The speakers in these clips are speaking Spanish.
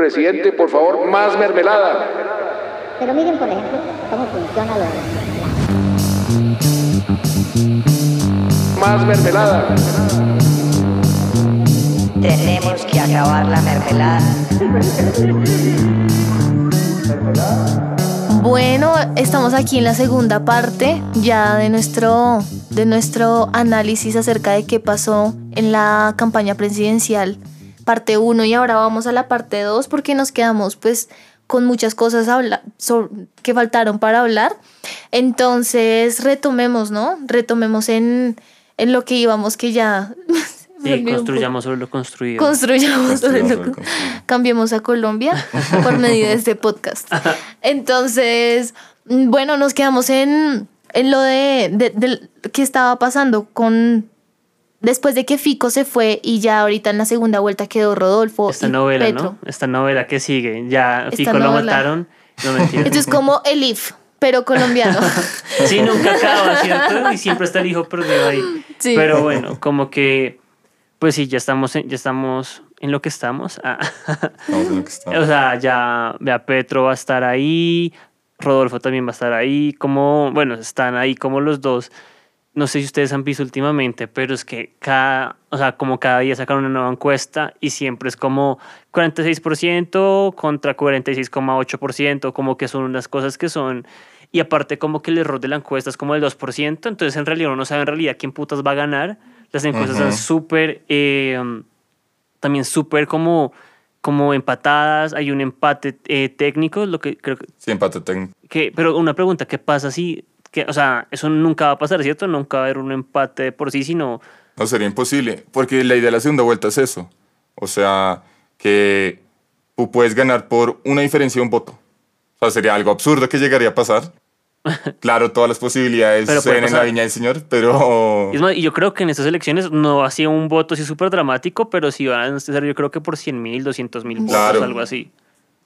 Presidente, por favor, más mermelada. Pero miren, por ejemplo, cómo funciona lo de Más mermelada. Tenemos que acabar la mermelada. Bueno, estamos aquí en la segunda parte ya de nuestro, de nuestro análisis acerca de qué pasó en la campaña presidencial, parte 1 y ahora vamos a la parte 2 porque nos quedamos pues con muchas cosas que faltaron para hablar. Entonces retomemos, ¿no? Retomemos en, en lo que íbamos que ya... Sí, construyamos sobre lo construido. Construyamos sobre lo construido. Cambiemos a Colombia por medio de este podcast. Entonces, bueno, nos quedamos en, en lo de, de, de qué estaba pasando con después de que Fico se fue y ya ahorita en la segunda vuelta quedó Rodolfo Esta y novela, Petro. ¿no? Esta novela que sigue. Ya Esta Fico lo mataron. No mentira. Esto es como el IF, pero colombiano. Sí, nunca acaba, ¿cierto? Y siempre está el hijo perdido ahí. Sí. Pero bueno, como que, pues sí, ya estamos en, ya estamos en lo que estamos. Ah. Vamos en lo que está. O sea, ya vea Petro va a estar ahí, Rodolfo también va a estar ahí, como, bueno, están ahí como los dos. No sé si ustedes han visto últimamente, pero es que cada, o sea, como cada día sacan una nueva encuesta y siempre es como 46% contra 46,8%, como que son unas cosas que son, y aparte como que el error de la encuesta es como del 2%, entonces en realidad uno no sabe en realidad quién putas va a ganar. Las encuestas Ujú. son súper, eh, también súper como, como empatadas, hay un empate eh, técnico, lo que creo que, Sí, empate técnico. que- pero una pregunta, ¿qué pasa si, que, o sea, eso nunca va a pasar, ¿cierto? Nunca va a haber un empate de por sí, sino, No sería imposible, porque la idea de la segunda vuelta es eso. O sea, que tú puedes ganar por una diferencia de un voto. O sea, sería algo absurdo que llegaría a pasar. Claro, todas las posibilidades se ven en la viña del señor, pero... y es más, yo creo que en estas elecciones no ha sido un voto así súper dramático, pero sí van a ser yo creo que por 100 mil, 200 mil votos, Claro. algo así.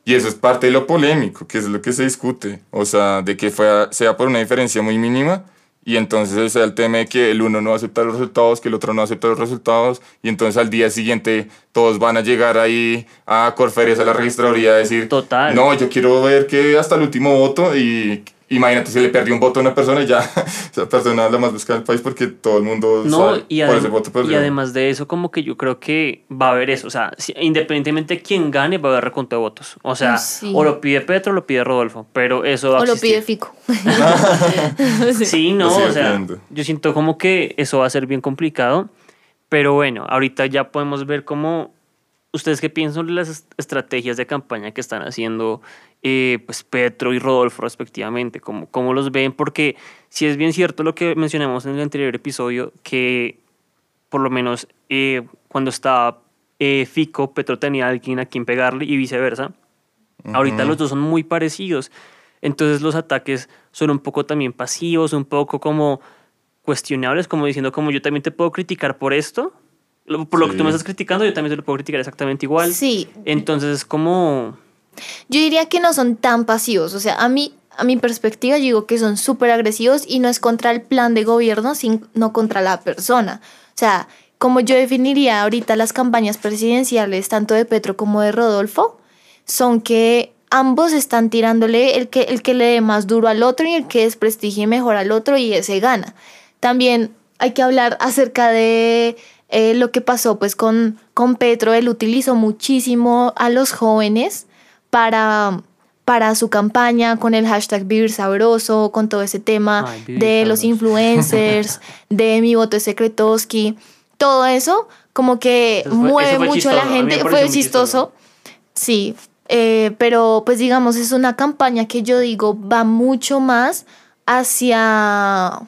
Y eso es parte de lo polémico, que es lo que se discute. O sea, de que fue, sea por una diferencia muy mínima y entonces sea el tema de que el uno no acepta los resultados, que el otro no acepta los resultados y entonces al día siguiente todos van a llegar ahí a Corferias, a la registraduría a decir, Total. no, yo quiero ver que hasta el último voto y imagínate si le perdió un voto a una persona y ya esa persona es la más buscada del país porque todo el mundo No, sabe y, cuál adem- es el voto y perdido. además de eso, como que yo creo que va a haber eso. O sea, si- independientemente de quién gane, va a haber recuento de votos. O sea, sí. o lo pide Petro o lo pide Rodolfo. Pero eso va a o lo existir. pide Fico. Sí, no, Lo o sea, yo siento como que eso va a ser bien complicado. Pero bueno, ahorita ya podemos ver cómo. ¿Ustedes qué piensan sobre las est- estrategias de campaña que están haciendo eh, pues Petro y Rodolfo respectivamente? ¿Cómo, ¿Cómo los ven? Porque si es bien cierto lo que mencionamos en el anterior episodio, que por lo menos eh, cuando estaba eh, Fico, Petro tenía a alguien a quien pegarle y viceversa. Ahorita los dos son muy parecidos. Entonces los ataques son un poco también pasivos, un poco como cuestionables, como diciendo como yo también te puedo criticar por esto. Lo- Por lo que tú me estás criticando, yo también te lo puedo criticar exactamente igual. Sí, Entonces es como... Yo diría que no son tan pasivos. O sea, a mí, a mi perspectiva, yo digo que son súper agresivos y no es contra el plan de gobierno, sino contra la persona. O sea, como yo definiría ahorita las campañas presidenciales, tanto de Petro como de Rodolfo, son que ambos están tirándole el que, el que le dé más duro al otro y el que desprestigie mejor al otro y ese gana. También hay que hablar acerca de eh, lo que pasó pues con, con Petro. Él utilizó muchísimo a los jóvenes para, para su campaña con el hashtag Vivir Sabroso, con todo ese tema Ay, de los influencers, de mi voto es secretoski, todo eso como que mueve fue mucho a la chistoso, a gente, fue chistoso. Sí, eh, pero pues digamos, es una campaña que yo digo va mucho más hacia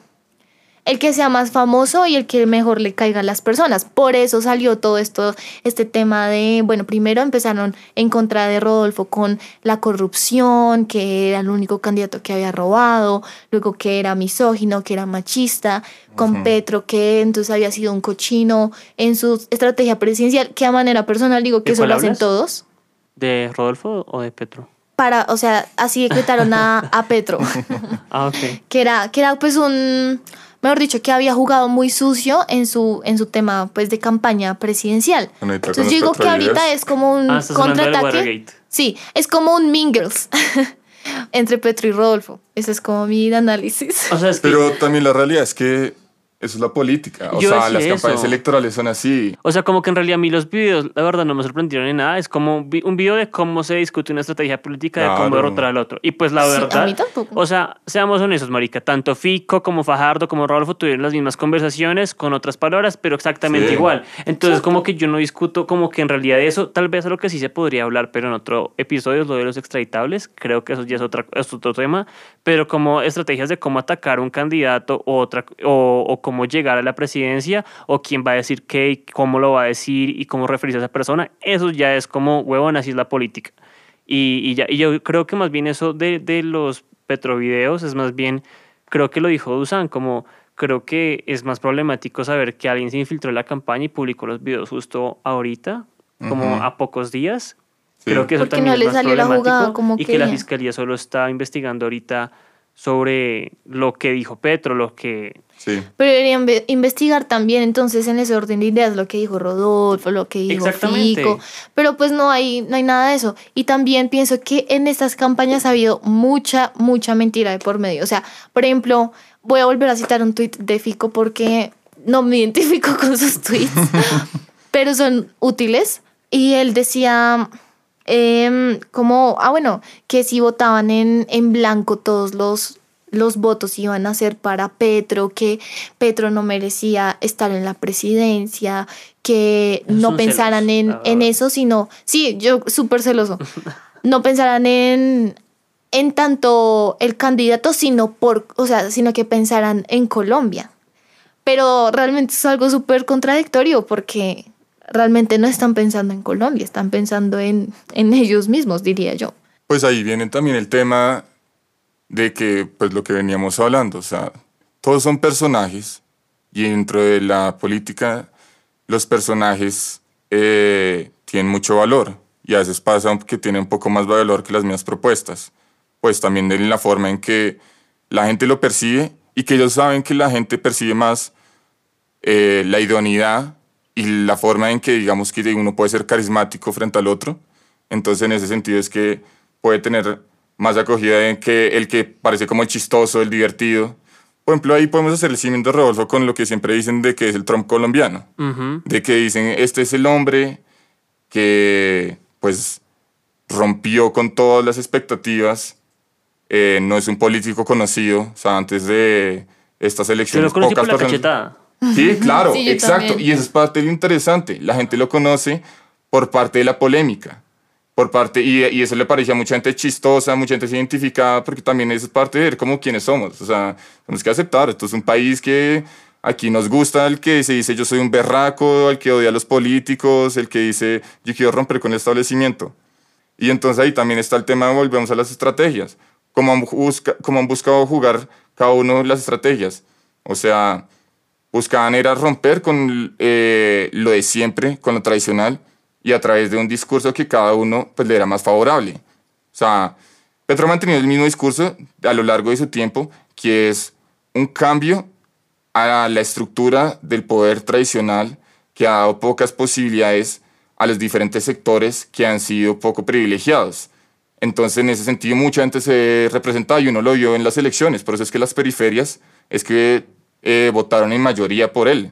el que sea más famoso y el que mejor le caiga a las personas. Por eso salió todo esto, este tema de, bueno, primero empezaron en contra de Rodolfo con la corrupción, que era el único candidato que había robado, luego que era misógino, que era machista, con Petro, que entonces había sido un cochino en su estrategia presidencial, que a manera personal digo que ¿De eso lo hacen todos. ¿De Rodolfo o de Petro? Para, o sea, así decretaron a, a Petro. Ah, ok. que era, que era pues un, mejor dicho, que había jugado muy sucio en su, en su tema pues de campaña presidencial. Bueno, Entonces yo digo que ahorita es como un Ah, contraataque. Sí, es como un Mingles entre Petro y Rodolfo. Ese es como mi análisis. O sea, es que, Pero también la realidad es que eso es la política. O Yo sea, las campañas eso. electorales son así. o sea, como que en realidad a mí los videos, la verdad, no me sorprendieron en nada. Es como un vi- un video de cómo se discute una estrategia política, de cómo Claro. derrotar al otro. Y pues la Sí, a verdad, mí tampoco. o sea, seamos honestos, marica, tanto Fico como Fajardo como Rodolfo tuvieron las mismas conversaciones con otras palabras, pero exactamente Sí. igual. Entonces, como que yo no discuto, como que en realidad eso, tal vez es lo que sí se podría hablar, pero en otro episodio es lo de los extraditables. Creo que eso ya es, otra, es otro tema. Pero como estrategias de cómo atacar a un candidato o, otra, o, o cómo llegar a la presidencia o quién va a decir qué y cómo lo va a decir y cómo referirse a esa persona, eso ya es como, huevón, así es la política. Y, y, ya, y yo creo que más bien eso de, de los petrovideos es más bien, creo que lo dijo Dusan, como creo que es más problemático saber que alguien se infiltró en la campaña y publicó los videos justo ahorita, como Ujú. a pocos días. Sí. Creo que eso Porque también no es le más salió la problemático jugada como y que la quería. fiscalía solo está investigando ahorita sobre lo que dijo Petro, lo que Sí. Pero deberían ve- investigar también entonces en ese orden de ideas lo que dijo Rodolfo, lo que dijo. Fico, pero pues no hay, no hay nada de eso. Y también pienso que en estas campañas ha habido mucha, mucha mentira de por medio. O sea, por ejemplo, voy a volver a citar un tuit de Fico porque no me identifico con sus tweets, pero son útiles. Y él decía, em, como, ah, bueno, que si votaban en, en blanco todos los, los votos iban a ser para Petro, que Petro no merecía estar en la presidencia, que Es no pensaran en, en eso, sino, sí, yo súper celoso, no pensaran en, en tanto el candidato, sino por, o sea, sino que pensaran en Colombia. Pero realmente es algo súper contradictorio porque realmente no están pensando en Colombia, están pensando en, en ellos mismos, diría yo. Pues ahí viene también el tema de que, pues lo que veníamos hablando, o sea, todos son personajes y dentro de la política los personajes eh, tienen mucho valor y a veces pasa que tienen un poco más valor que las mismas propuestas. Pues también en la forma en que la gente lo percibe y que ellos saben que la gente percibe más eh, la idoneidad y la forma en que digamos que uno puede ser carismático frente al otro. Entonces en ese sentido es que puede tener más acogida en que el que parece como el chistoso, el divertido. Por ejemplo, ahí podemos hacer el símil de Rodolfo con lo que siempre dicen de que es el Trump colombiano. Ujú. De que dicen, este es el hombre que pues rompió con todas las expectativas. eh, no es un político conocido. O sea, antes de estas elecciones... lo conocí por la personas- cachetada. Sí, claro, Sí, exacto. también. Y eso es parte de lo interesante. La gente lo conoce por parte de la polémica. Por parte, y, y eso le parecía a mucha gente chistosa, mucha gente se identificaba, porque también eso es parte de ver como quiénes somos. O sea, tenemos que aceptar. Esto es un país que aquí nos gusta el que se dice yo soy un berraco, el que odia a los políticos, el que dice yo quiero romper con el establecimiento. Y entonces ahí también está el tema, volvemos a las estrategias. ¿Cómo han, busca, cómo han buscado jugar cada uno las estrategias? O sea, buscaban era romper con eh, lo de siempre, con lo tradicional, y a través de un discurso que cada uno pues, le era más favorable. O sea, Petro ha mantenido el mismo discurso a lo largo de su tiempo, que es un cambio a la estructura del poder tradicional que ha dado pocas posibilidades a los diferentes sectores que han sido poco privilegiados. Entonces, en ese sentido, mucha gente se representaba y uno lo vio en las elecciones. Por eso es que las periferias es que eh, votaron en mayoría por él.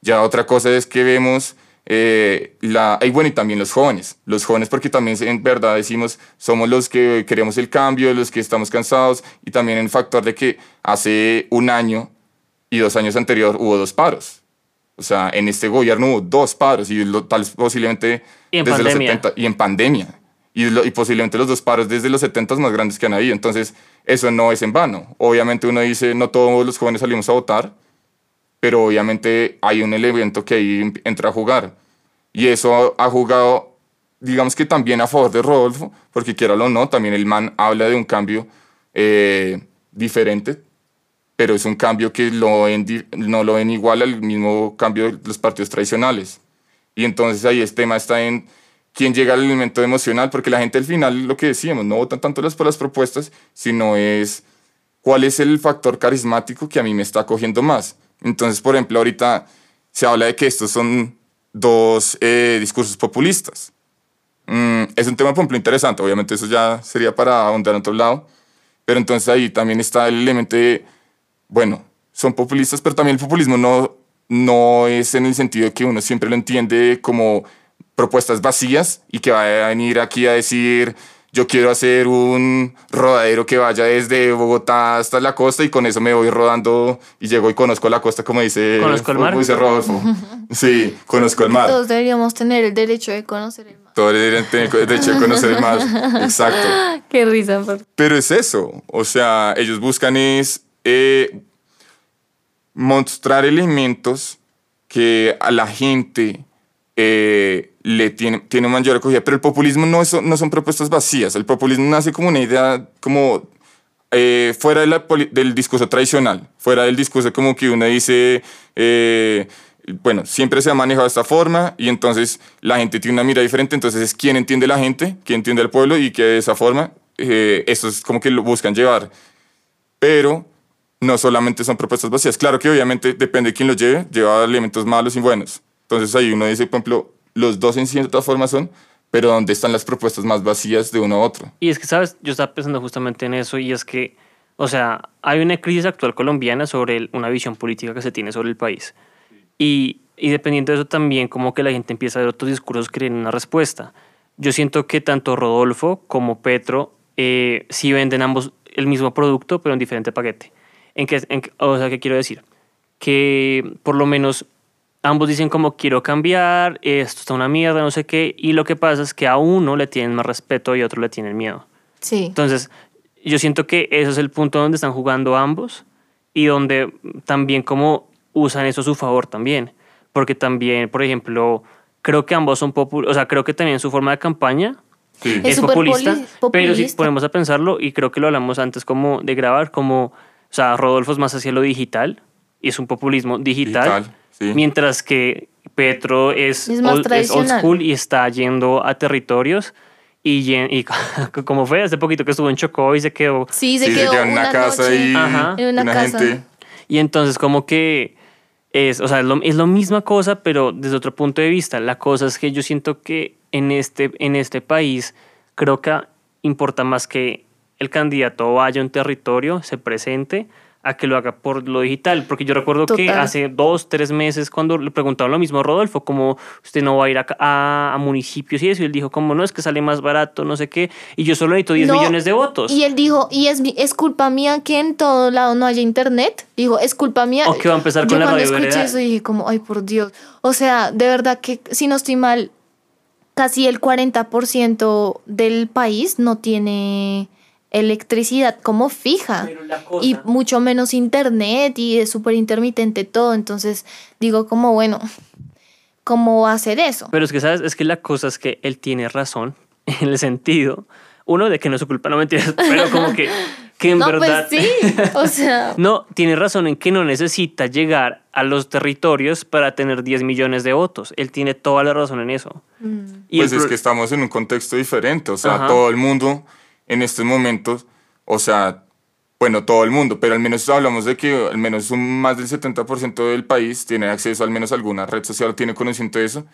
Ya otra cosa es que vemos eh, la... Y bueno, y también los jóvenes. Los jóvenes porque también en verdad decimos, somos los que queremos el cambio, los que estamos cansados, y también el factor de que hace un año y dos años anterior hubo dos paros. O sea, en este gobierno hubo dos paros y lo- tal posiblemente Y en desde pandemia. los 70 y en pandemia. Y, lo- y posiblemente los dos paros desde los 70 más grandes que han habido. Entonces, eso no es en vano. Obviamente uno dice, no todos los jóvenes salimos a votar, pero obviamente hay un elemento que ahí entra a jugar. Y eso ha jugado, digamos que también a favor de Rodolfo, porque quiera o no, también el man habla de un cambio eh, diferente, pero es un cambio que lo ven no lo ven igual al mismo cambio de los partidos tradicionales. Y entonces ahí el tema está en quién llega al elemento emocional, porque la gente al final, lo que decíamos, no votan tanto las, por las propuestas, sino es cuál es el factor carismático que a mí me está cogiendo más. Entonces, por ejemplo, ahorita se habla de que estos son dos eh, discursos populistas. Mm, es un tema, por ejemplo, interesante. Obviamente eso ya sería para ahondar en otro lado. Pero entonces ahí también está el elemento de, bueno, son populistas, pero también el populismo no, no es en el sentido de que uno siempre lo entiende como propuestas vacías y que va a venir aquí a decir, yo quiero hacer un rodadero que vaya desde Bogotá hasta la costa y con eso me voy rodando y llego y conozco la costa, como dice, Conozco el mar. como dice Rodolfo. Sí, conozco el mar. Todos deberíamos tener el derecho de conocer el mar. Todos deberían tener el derecho de conocer el mar. Exacto. Qué risa. por- Pero es eso, o sea, ellos buscan es eh, mostrar elementos que a la gente eh, le tiene, tiene mayor acogida, pero el populismo no, es- no son propuestas vacías, el populismo nace como una idea como eh, fuera de la del discurso tradicional, fuera del discurso como que uno dice, eh, bueno, siempre se ha manejado de esta forma y entonces la gente tiene una mira diferente, entonces es quién entiende la gente, quién entiende al pueblo y que de esa forma, eh, eso es como que lo buscan llevar. Pero no solamente son propuestas vacías, claro que obviamente depende de quién lo lleve, lleva elementos malos y buenos. Entonces ahí uno dice, por ejemplo, los dos en cierta forma son, pero ¿dónde están las propuestas más vacías de uno a otro? Y es que, ¿sabes? Yo estaba pensando justamente en eso y es que, o sea, hay una crisis actual colombiana sobre el- una visión política que se tiene sobre el país. Y, y dependiendo de eso también, como que la gente empieza a ver otros discursos que tienen una respuesta. Yo siento que tanto Rodolfo como Petro eh, sí venden ambos el mismo producto, pero en diferente paquete. ¿En qué, en qué- o sea, ¿qué quiero decir? Que por lo menos ambos dicen como quiero cambiar, esto está una mierda, no sé qué, y lo que pasa es que a uno le tienen más respeto y a otro le tienen miedo. Sí. Entonces, yo siento que ese es el punto donde están jugando ambos y donde también como usan eso a su favor también. Porque también, por ejemplo, creo que ambos son populares, o sea, creo que también su forma de campaña Sí. Es es, populista, poli- pero si populista. ponemos a pensarlo, y creo que lo hablamos antes como de grabar, como, o sea, Rodolfo es más hacia lo digital, y es un populismo digital, Digital, sí. mientras que Petro es, Es más old, es old school y está yendo a territorios, y, y como fue hace poquito que estuvo en Chocó y se quedó Sí, se Sí, quedó en una, una casa noche y Ajá. en una casa. gente. Y entonces como que es, o sea, es lo, es lo misma cosa, pero desde otro punto de vista. La cosa es que yo siento que en este, en este país creo que importa más que el candidato vaya a un territorio, se presente, a que lo haga por lo digital. Porque yo recuerdo que hace dos, tres meses cuando le preguntaron lo mismo a Rodolfo, como usted no va a ir a, a- a municipios y eso, y él dijo como no, es que sale más barato, no sé qué, y yo solo necesito 10 No, millones de votos. Y él dijo, y es, es culpa mía que en todo lado no haya internet. Dijo, es culpa mía. O que va a empezar Yo con la cuando radio escuché eso dije como, ay, por Dios. O sea, de verdad que, si no estoy mal, casi el 40% del país no tiene electricidad como fija. Cosa- Y mucho menos internet y es súper intermitente todo. Entonces digo como, bueno, ¿cómo va a hacer eso? Pero es que, ¿sabes? Es que la cosa es que él tiene razón en el sentido, uno, de que no es su culpa, no mentiras, pero como que, que en no, verdad... pues sí, o sea... No, tiene razón en que no necesita llegar a los territorios para tener 10 millones de votos. Él tiene toda la razón en eso. Y pues es pro- que estamos en un contexto diferente, o sea, Ajá. todo el mundo en estos momentos, o sea, bueno, todo el mundo, pero al menos hablamos de que al menos un, más del 70% del país tiene acceso al menos a alguna red social, tiene conocimiento de eso.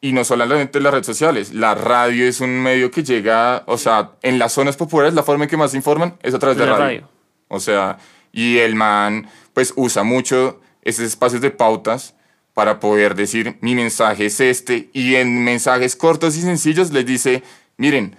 Y no solamente las redes sociales, la radio es un medio que llega, o sea, en las zonas populares la forma en que más informan es a través de La radio. radio. O sea, y el man pues usa mucho esos espacios de pautas para poder decir mi mensaje es este y en mensajes cortos y sencillos les dice, miren,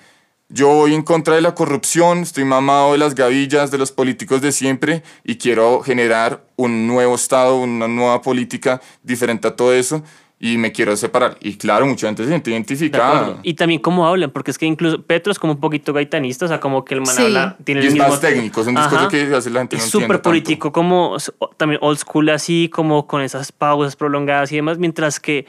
yo voy en contra de la corrupción, estoy mamado de las gavillas de los políticos de siempre y quiero generar un nuevo Estado, una nueva política diferente a todo eso y me quiero separar. Y claro, mucha gente se siente de identificada. Y también cómo hablan, porque es que incluso Petro es como un poquito gaitanista, o sea, como que el man Sí. habla, tiene Y el es mismo... más técnico, es un discurso Ajá. que hace la gente no es súper tanto. político, como s- o- también old school así, como con esas pausas prolongadas y demás, mientras que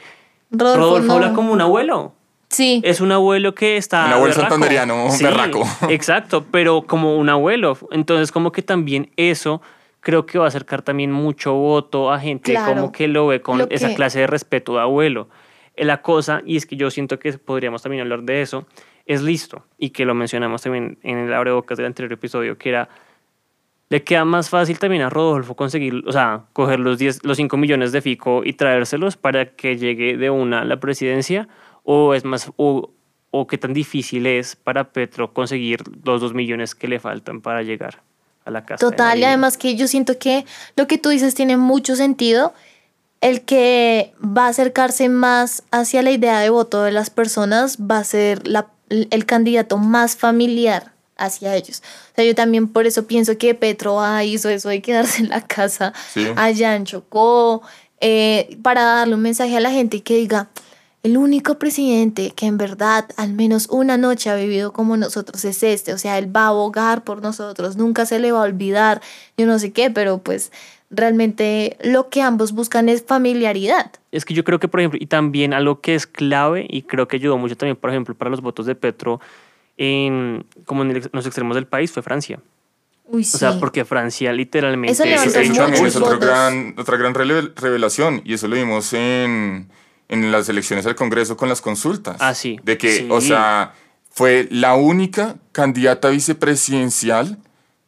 Rodolfo, Rodolfo, no. habla como un abuelo. Sí. Es un abuelo que está. Un abuelo berraco. santanderiano, un berraco. Exacto, pero como un abuelo. Entonces, como que también eso creo que va a acercar también mucho voto a gente Claro. como que lo ve con Lo esa que- clase de respeto de abuelo. Eh, La cosa, y es que yo siento que podríamos también hablar de eso, es listo, y que lo mencionamos también en el abrebocas del anterior episodio, que era Le queda más fácil también a Rodolfo conseguir, o sea, coger los, 10, los 5 millones de Fico y traérselos para que llegue de una a la presidencia, o es más, o, o qué tan difícil es para Petro conseguir los 2 millones que le faltan para llegar a la casa. Total, y además que yo siento que lo que tú dices tiene mucho sentido. El que va a acercarse más hacia la idea de voto de las personas va a ser la- el candidato más familiar hacia ellos. O sea, yo también por eso pienso que Petro ah, hizo eso de quedarse en la casa Sí. allá en Chocó, eh, para darle un mensaje a la gente y que diga, el único presidente que en verdad al menos una noche ha vivido como nosotros es este, o sea, él va a abogar por nosotros, nunca se le va a olvidar, yo no sé qué, pero pues realmente lo que ambos buscan es familiaridad. Es que yo creo que, por ejemplo, y también algo que es clave y creo que ayudó mucho también, por ejemplo, para los votos de Petro, en, como en, el- en los extremos del país, fue Francia. Uy, O sea, porque Francia literalmente... Eso Eso, también es otro votos. gran, otra gran revelación y eso lo vimos en, en las elecciones al Congreso con las consultas. Ah, sí. De que, Sí. o sea, fue la única candidata vicepresidencial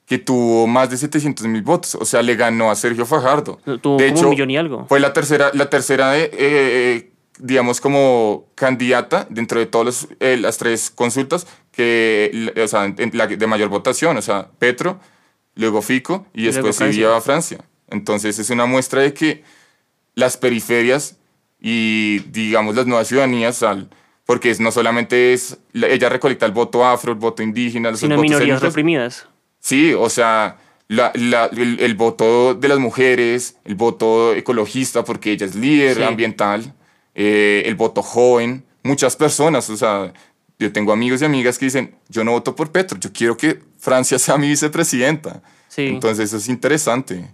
que tuvo más de 700 mil votos. O sea, le ganó a Sergio Fajardo. Tuvo de como hecho, un millón y algo. fue la tercera, la tercera de, eh, eh, digamos, como candidata dentro de todas las tres consultas que, o sea, en la de mayor votación. O sea, Petro, luego Fico y Y después iría a Francia. Entonces es una muestra de que las periferias y, digamos, las nuevas ciudadanías, al, porque no solamente es, la- ella recolecta el voto afro, el voto indígena, los Sino votos minorías étnicos. reprimidas. Sí, o sea, la- la- el, el voto de las mujeres, el voto ecologista, porque ella es líder Sí. ambiental, eh, el voto joven, muchas personas, o sea, yo tengo amigos y amigas que dicen, yo no voto por Petro, yo quiero que Francia sea mi vicepresidenta. Sí. Entonces eso es interesante.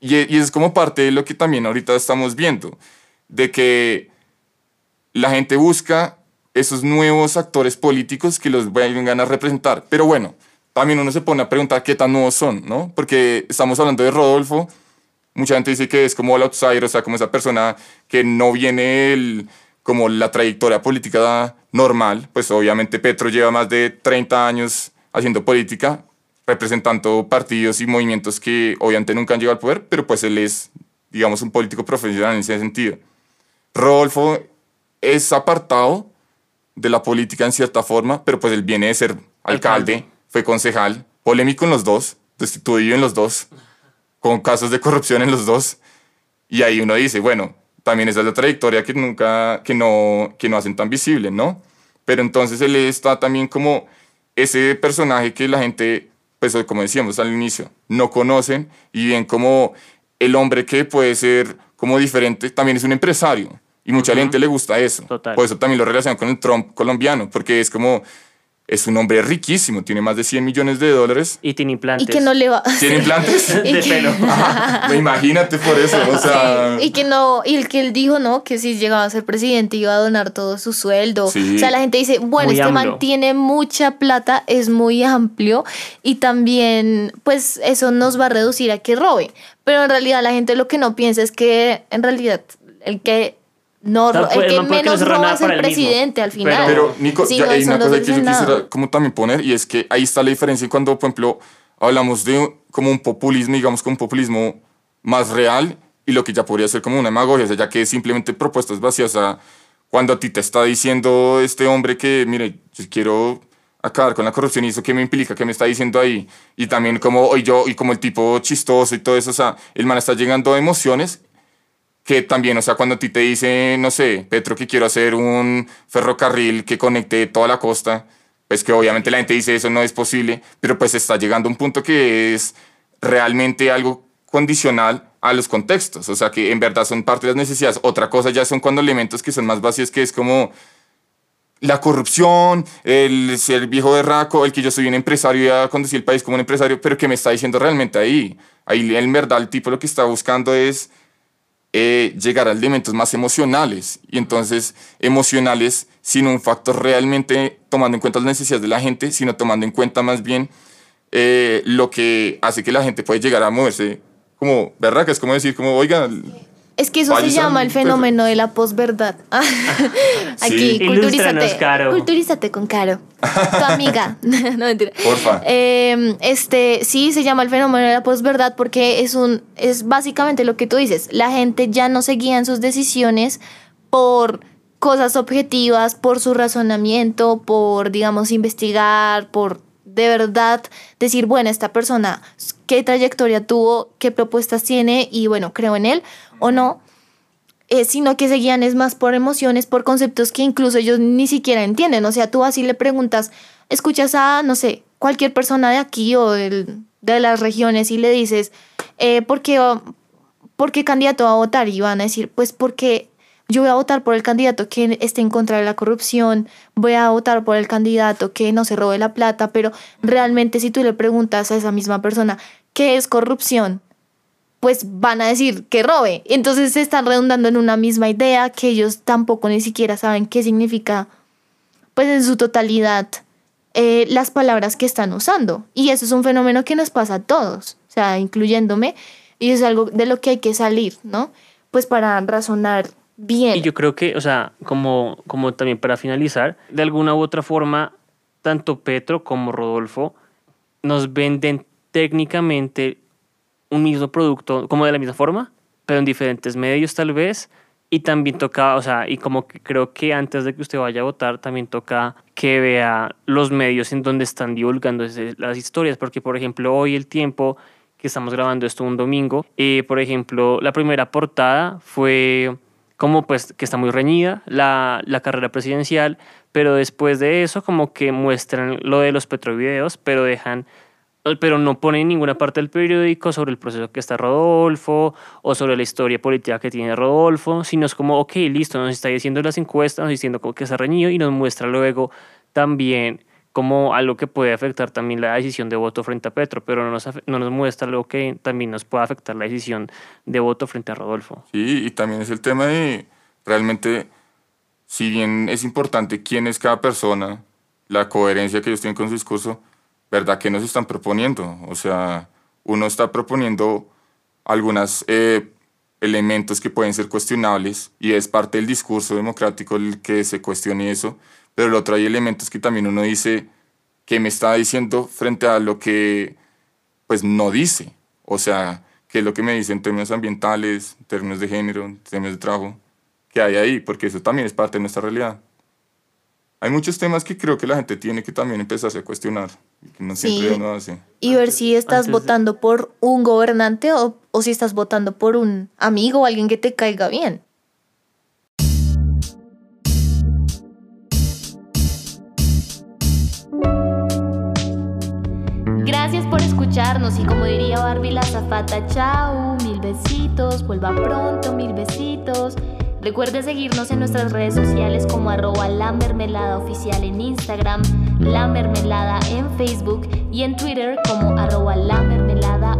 Y, y es como parte de lo que también ahorita estamos viendo, de que la gente busca esos nuevos actores políticos que los vengan a representar. Pero bueno, también uno se pone a preguntar qué tan nuevos son, ¿no? Porque estamos hablando de Rodolfo, mucha gente dice que es como el outsider, o sea, como esa persona que no viene el, como la trayectoria política normal, pues obviamente Petro lleva más de 30 años haciendo política, representando partidos y movimientos que obviamente nunca han llegado al poder, pero pues él es, digamos, un político profesional en ese sentido. Rodolfo es apartado de la política en cierta forma, pero pues él viene de ser alcalde, Alcalde. fue concejal, polémico en los dos, destituido en los dos, con casos de corrupción en los dos. Y ahí uno dice, bueno, también esa es la trayectoria que nunca, que no, que no hacen tan visible, ¿no? Pero entonces él está también como ese personaje que la gente, pues como decíamos al inicio, no conocen y ven como el hombre que puede ser como diferente, también es un empresario. Y mucha gente le gusta eso. Total. Por eso también lo relacionan con el Trump colombiano, porque es como, es un hombre riquísimo, tiene más de 100 millones de dólares. Y tiene implantes. Y que no le va... ¿Tiene implantes? De pelo. Ajá, imagínate por eso, o sea... Y que no, y el que él dijo, ¿no? Que si llegaba a ser presidente iba a donar todo su sueldo. Sí. O sea, la gente dice, bueno, Muy este man AMLO. tiene mucha plata, es muy amplio y también, pues, eso nos va a reducir a que roben. Pero en realidad la gente lo que no piensa es que, en realidad, el que no, el que menos roba nada es el mismo. presidente al Pero- final. Pero, Nico, Sí, ya no, hay una cosa que yo quisiera como también poner, y es que ahí está la diferencia cuando, por ejemplo, hablamos de como un populismo, digamos, como un populismo más real, y lo que ya podría ser como una demagogia, o sea, ya que es simplemente propuestas vacías, o sea, cuando a ti te está diciendo este hombre que, mire, yo quiero acabar con la corrupción y eso qué me implica, qué me está diciendo ahí, y también como, y yo, y como el tipo chistoso y todo eso, o sea, el man está llegando a emociones que también, o sea, cuando a ti te dice, no sé, Petro, que quiero hacer un ferrocarril que conecte toda la costa, pues que obviamente la gente dice eso no es posible, pero pues está llegando a un punto que es realmente algo condicional a los contextos, o sea, que en verdad son parte de las necesidades. Otra cosa ya son cuando elementos que son más vacíos, que es como la corrupción, el ser viejo berraco, el que yo soy un empresario y a conducir el país como un empresario, pero que me está diciendo realmente ahí. Ahí en verdad el tipo lo que está buscando es eh, llegar a elementos más emocionales y entonces emocionales sin un factor realmente tomando en cuenta las necesidades de la gente, sino tomando en cuenta más bien eh, lo que hace que la gente pueda llegar a moverse como, ¿verdad? Que es como decir, como, oiga, Es que eso se llama el fenómeno de la posverdad. Aquí, Sí. Culturízate. Caro. Culturízate con Caro. Tu amiga. no mentira. Porfa. Eh, este, sí, se llama el fenómeno de la posverdad porque es un, es básicamente lo que tú dices. La gente ya no se guía en sus decisiones por cosas objetivas, por su razonamiento, por, digamos, investigar, por de verdad decir, bueno, esta persona, qué trayectoria tuvo, qué propuestas tiene y bueno, creo en él o no, eh, sino que se guían es más por emociones, por conceptos que incluso ellos ni siquiera entienden. O sea, tú así le preguntas, escuchas a, no sé, cualquier persona de aquí o de las regiones y le dices, eh, ¿por, qué, ¿por qué candidato va a votar? Y van a decir, pues porque yo voy a votar por el candidato que esté en contra de la corrupción, voy a votar por el candidato que no se robe la plata, pero realmente si tú le preguntas a esa misma persona, ¿qué es corrupción? Pues van a decir que robe. Entonces se están redundando en una misma idea que ellos tampoco ni siquiera saben qué significa, pues en su totalidad, eh, las palabras que están usando. Y eso es un fenómeno que nos pasa a todos, o sea, incluyéndome, y es algo de lo que hay que salir, ¿no? Pues para razonar bien. Y yo creo que, o sea, como, como también para finalizar, de alguna u otra forma, tanto Petro como Rodolfo nos venden técnicamente un mismo producto, como de la misma forma, pero en diferentes medios tal vez. Y también toca, o sea, y como que creo que antes de que usted vaya a votar, también toca que vea los medios en donde están divulgando las historias, porque por ejemplo hoy el tiempo que estamos grabando esto un domingo, eh, por ejemplo, la primera portada fue como pues que está muy reñida la, la carrera presidencial, pero después de eso como que muestran lo de los petrovideos, pero dejan pero no ponen en ninguna parte del periódico sobre el proceso que está Rodolfo o sobre la historia política que tiene Rodolfo, sino es como, ok, listo, nos está diciendo las encuestas, nos está diciendo como que está reñido y nos muestra luego también como algo que puede afectar también la decisión de voto frente a Petro, pero no nos, no nos muestra algo que también nos puede afectar la decisión de voto frente a Rodolfo. Sí, y también es el tema de realmente, si bien es importante quién es cada persona, la coherencia que ellos tienen con su discurso, ¿verdad? ¿Qué nos están proponiendo? O sea, uno está proponiendo algunos elementos que pueden ser cuestionables y es parte del discurso democrático el que se cuestione eso, pero el otro hay elementos que también uno dice que me está diciendo frente a lo que pues no dice. O sea, qué es lo que me dice en términos ambientales, en términos de género, en términos de trabajo, que hay ahí, porque eso también es parte de nuestra realidad. Hay muchos temas que creo que la gente tiene que también empezarse a cuestionar, y que no siempre Sí. uno hace. y ver si estás antes de- votando por un gobernante o, o si estás votando por un amigo o alguien que te caiga bien. Gracias por escucharnos y como diría Barbie la zafata, chao, mil besitos, vuelva pronto, mil besitos. Recuerde seguirnos en nuestras redes sociales como arroba la mermelada oficial en Instagram, la mermelada en Facebook y en Twitter como arroba la mermelada